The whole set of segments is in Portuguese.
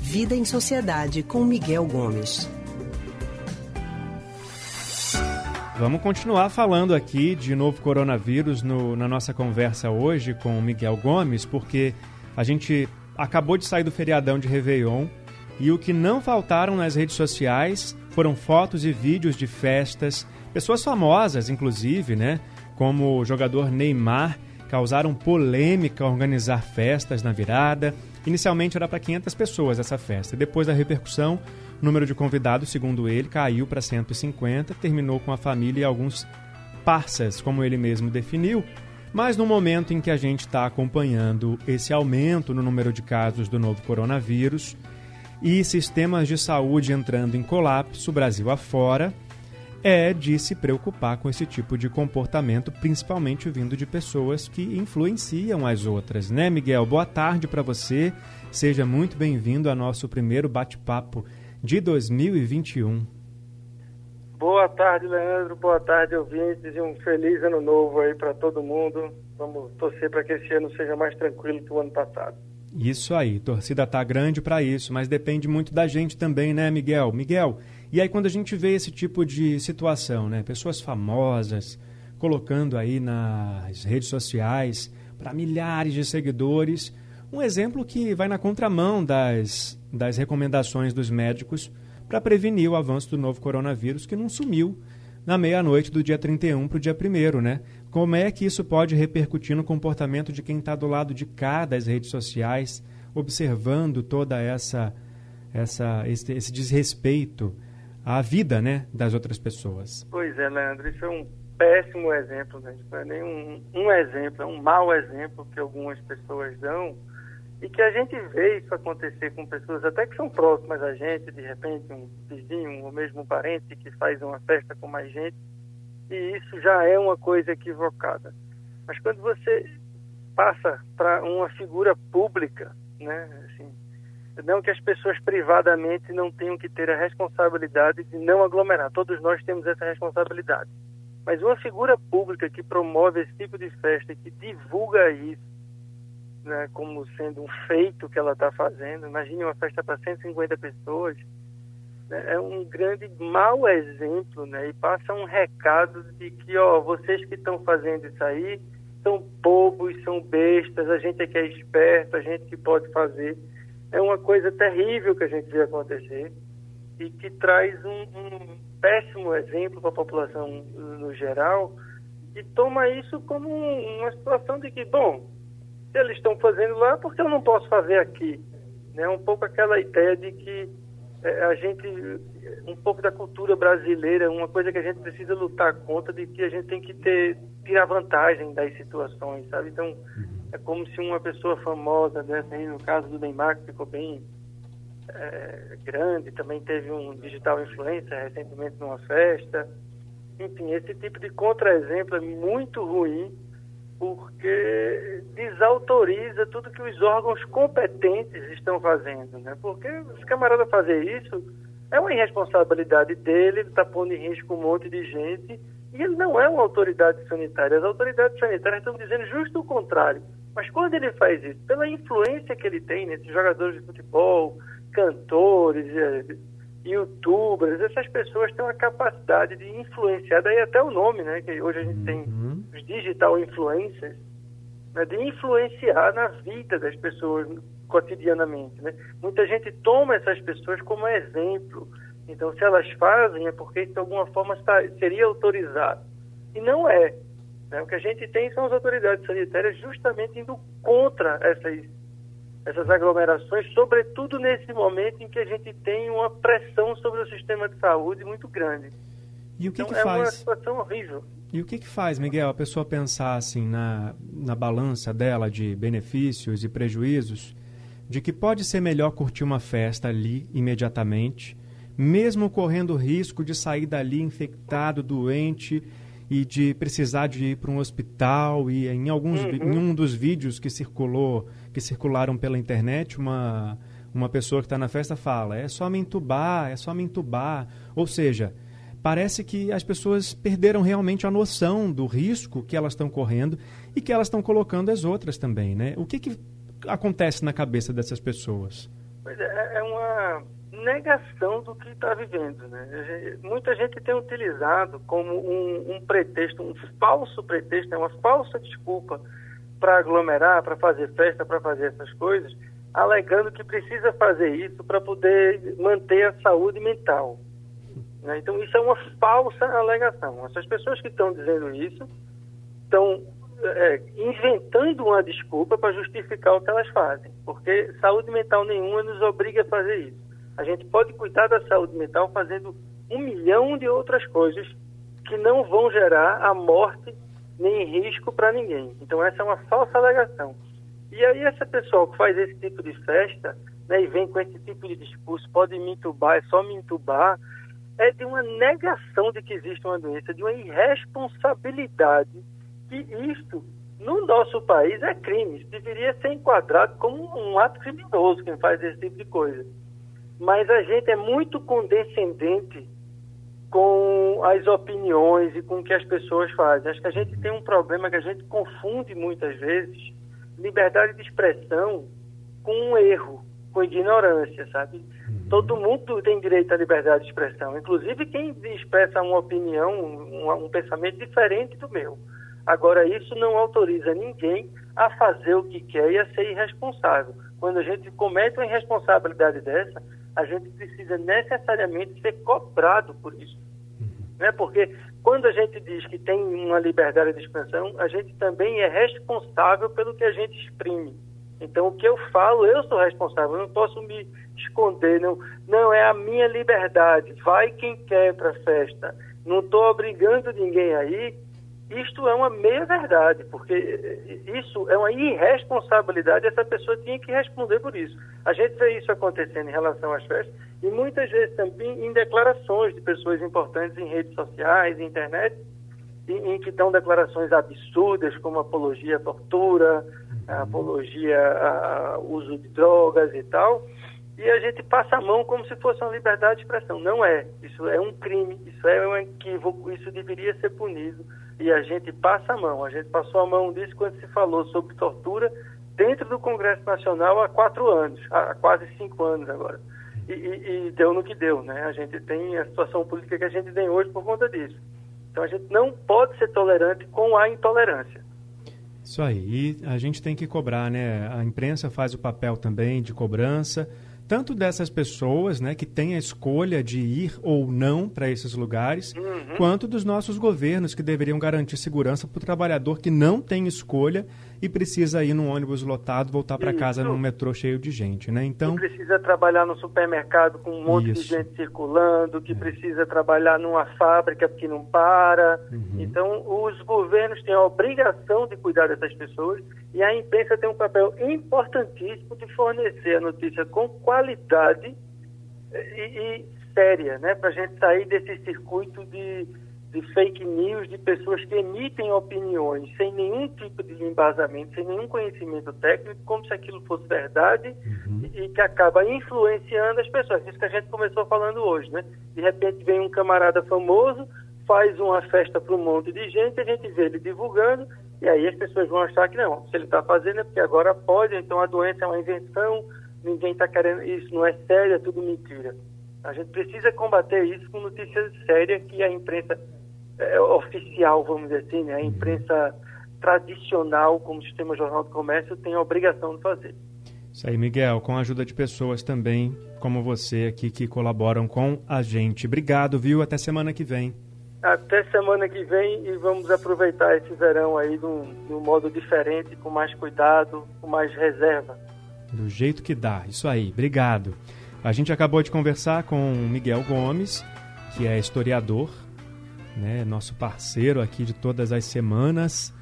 Vida em Sociedade com Miguel Gomes. Vamos continuar falando aqui de novo coronavírus no, na nossa conversa hoje com o Miguel Gomes, porque a gente acabou de sair do feriadão de Réveillon e o que não faltaram nas redes sociais foram fotos e vídeos de festas, pessoas famosas, inclusive, né? Como o jogador Neymar, causaram polêmica ao organizar festas na virada. Inicialmente era para 500 pessoas essa festa. Depois da repercussão, o número de convidados, segundo ele, caiu para 150, terminou com a família e alguns parças, como ele mesmo definiu. Mas no momento em que a gente está acompanhando esse aumento no número de casos do novo coronavírus e sistemas de saúde entrando em colapso, Brasil afora, é de se preocupar com esse tipo de comportamento, principalmente vindo de pessoas que influenciam as outras, né, Miguel? Boa tarde para você. Seja muito bem-vindo ao nosso primeiro bate-papo de 2021. Boa tarde, Leandro. Boa tarde, ouvintes. E um feliz ano novo aí para todo mundo. Vamos torcer para que esse ano seja mais tranquilo que o ano passado. Isso aí, torcida tá grande para isso, mas depende muito da gente também, né, Miguel? Miguel, e aí quando a gente vê esse tipo de situação, né, pessoas famosas colocando aí nas redes sociais para milhares de seguidores, um exemplo que vai na contramão das, das recomendações dos médicos para prevenir o avanço do novo coronavírus que não sumiu na meia-noite do dia 31 para o dia 1 né? Como é que isso pode repercutir no comportamento de quem está do lado de cá das redes sociais, observando toda essa, essa esse, esse desrespeito à vida, né, das outras pessoas? Pois é, Leandro, isso é um péssimo exemplo, né? Não é nem um, um exemplo, é um mau exemplo que algumas pessoas dão e que a gente vê isso acontecer com pessoas até que são próximas a gente, de repente um vizinho ou mesmo um parente que faz uma festa com mais gente e isso já é uma coisa equivocada. Mas quando você passa para uma figura pública, né, assim, não que as pessoas privadamente não tenham que ter a responsabilidade de não aglomerar, todos nós temos essa responsabilidade. Mas uma figura pública que promove esse tipo de festa, que divulga isso, né, como sendo um feito que ela está fazendo, imagine uma festa para 150 pessoas, né, é um grande mau exemplo, né? E passa um recado de que, ó, vocês que estão fazendo isso aí são bobos, são bestas, a gente é que é esperto, a gente que pode fazer. É uma coisa terrível que a gente vê acontecer e que traz um, um péssimo exemplo para a população no geral e toma isso como uma situação de que, bom, se eles estão fazendo lá, por que eu não posso fazer aqui? Né? Um pouco aquela ideia de que é, a gente, um pouco da cultura brasileira, uma coisa que a gente precisa lutar contra, de que a gente tem que ter, tirar vantagem das situações, sabe? Então, é como se uma pessoa famosa dessa aí, no caso do Neymar, que ficou bem é, grande, também teve um digital influencer recentemente numa festa. Enfim, esse tipo de contra-exemplo é muito ruim porque desautoriza tudo que os órgãos competentes estão fazendo, né? Porque esse camarada fazer isso é uma irresponsabilidade dele, ele está pondo em risco um monte de gente e ele não é uma autoridade sanitária. As autoridades sanitárias estão dizendo justo o contrário. Mas quando ele faz isso, pela influência que ele tem nesses jogadores de futebol, cantores, eh, youtubers, essas pessoas têm uma capacidade de influenciar, daí até o nome, né? Que hoje a gente tem uhum. os digital influencers, né, de influenciar na vida das pessoas cotidianamente. Né? Muita gente toma essas pessoas como exemplo. Então, se elas fazem, é porque de alguma forma está, seria autorizado. E não é. Né? O que a gente tem são as autoridades sanitárias justamente indo contra essas essas aglomerações, sobretudo nesse momento em que a gente tem uma pressão sobre o sistema de saúde muito grande. E o que, então, que é faz? uma situação horrível. E o que, que faz, Miguel, a pessoa pensar assim na, na balança dela de benefícios e prejuízos, de que pode ser melhor curtir uma festa ali imediatamente, mesmo correndo o risco de sair dali infectado, doente e de precisar de ir para um hospital e em alguns uhum. em um dos vídeos que circulou que circularam pela internet uma uma pessoa que está na festa fala é só me entubar é só me entubar ou seja parece que as pessoas perderam realmente a noção do risco que elas estão correndo e que elas estão colocando as outras também, né? O que, que acontece na cabeça dessas pessoas? Pois é, é uma negação do que está vivendo. Né? Muita gente tem utilizado como um, um pretexto, um falso pretexto, é uma falsa desculpa para aglomerar, para fazer festa, para fazer essas coisas, alegando que precisa fazer isso para poder manter a saúde mental. Né? Então, isso é uma falsa alegação. Essas pessoas que estão dizendo isso estão é, inventando uma desculpa para justificar o que elas fazem, porque saúde mental nenhuma nos obriga a fazer isso. A gente pode cuidar da saúde mental fazendo um milhão de outras coisas que não vão gerar a morte nem risco para ninguém. Então essa é uma falsa alegação. E aí essa pessoa que faz esse tipo de festa né, e vem com esse tipo de discurso, pode me entubar, é só me entubar, é de uma negação de que existe uma doença, de uma irresponsabilidade que isto, no nosso país, é crime. Deveria ser enquadrado como um ato criminoso quem faz esse tipo de coisa. Mas a gente é muito condescendente com as opiniões e com o que as pessoas fazem. Acho que a gente tem um problema que a gente confunde muitas vezes liberdade de expressão com um erro, com ignorância, sabe? Uhum. Todo mundo tem direito à liberdade de expressão, inclusive quem expressa uma opinião, um, um pensamento diferente do meu. Agora, isso não autoriza ninguém a fazer o que quer e a ser irresponsável. Quando a gente comete uma irresponsabilidade dessa, a gente precisa necessariamente ser cobrado por isso. Né? Porque quando a gente diz que tem uma liberdade de expressão, a gente também é responsável pelo que a gente exprime. Então, o que eu falo, eu sou responsável, eu não posso me esconder, não, não é a minha liberdade. Vai quem quer para a festa. Não estou obrigando ninguém aí isto é uma meia-verdade, porque isso é uma irresponsabilidade, essa pessoa tinha que responder por isso. A gente vê isso acontecendo em relação às festas e muitas vezes também em declarações de pessoas importantes em redes sociais, internet, em, em que dão declarações absurdas, como apologia à tortura, apologia ao uso de drogas e tal, e a gente passa a mão como se fosse uma liberdade de expressão. Não é. Isso é um crime, isso é um equívoco, isso deveria ser punido e a gente passa a mão. A gente passou a mão disso quando se falou sobre tortura dentro do Congresso Nacional há quatro anos, há quase cinco anos agora. E, e, e, deu no que deu, né? A gente tem a situação política que a gente tem hoje por conta disso. Então a gente não pode ser tolerante com a intolerância. Isso aí. E a gente tem que cobrar, né? A imprensa faz o papel também de cobrança tanto dessas pessoas né, que têm a escolha de ir ou não para esses lugares, uhum. quanto dos nossos governos que deveriam garantir segurança para o trabalhador que não tem escolha e precisa ir num ônibus lotado, voltar para casa num metrô cheio de gente, né? Então que precisa trabalhar no supermercado com um monte Isso. de gente circulando, que é. precisa trabalhar numa fábrica que não para. Uhum. Então os governos têm a obrigação de cuidar dessas pessoas e a imprensa tem um papel importantíssimo de fornecer a notícia com qualidade e, e séria, né? Para a gente sair desse circuito de de fake news de pessoas que emitem opiniões sem nenhum tipo de embasamento, sem nenhum conhecimento técnico, como se aquilo fosse verdade uhum. e, e, que acaba influenciando as pessoas. Isso que a gente começou falando hoje, né? De repente vem um camarada famoso, faz uma festa para um monte de gente, a gente vê ele divulgando e aí as pessoas vão achar que não, se ele está fazendo é porque agora pode, então a doença é uma invenção, ninguém está querendo, isso não é sério, é tudo mentira. A gente precisa combater isso com notícias sérias que a imprensa é, oficial, vamos dizer assim, né? a imprensa tradicional, como o Sistema Jornal do Comércio, tem a obrigação de fazer. Isso aí, Miguel, com a ajuda de pessoas também, como você aqui, que colaboram com a gente. Obrigado, viu? Até semana que vem. Até semana que vem e vamos aproveitar esse verão aí de um, de um modo diferente, com mais cuidado, com mais reserva. Do jeito que dá, isso aí. Obrigado. A gente acabou de conversar com Miguel Gomes, que é historiador, né, nosso parceiro aqui de todas as semanas,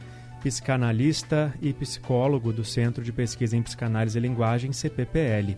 psicanalista e psicólogo do Centro de Pesquisa em Psicanálise e Linguagem, CPPL.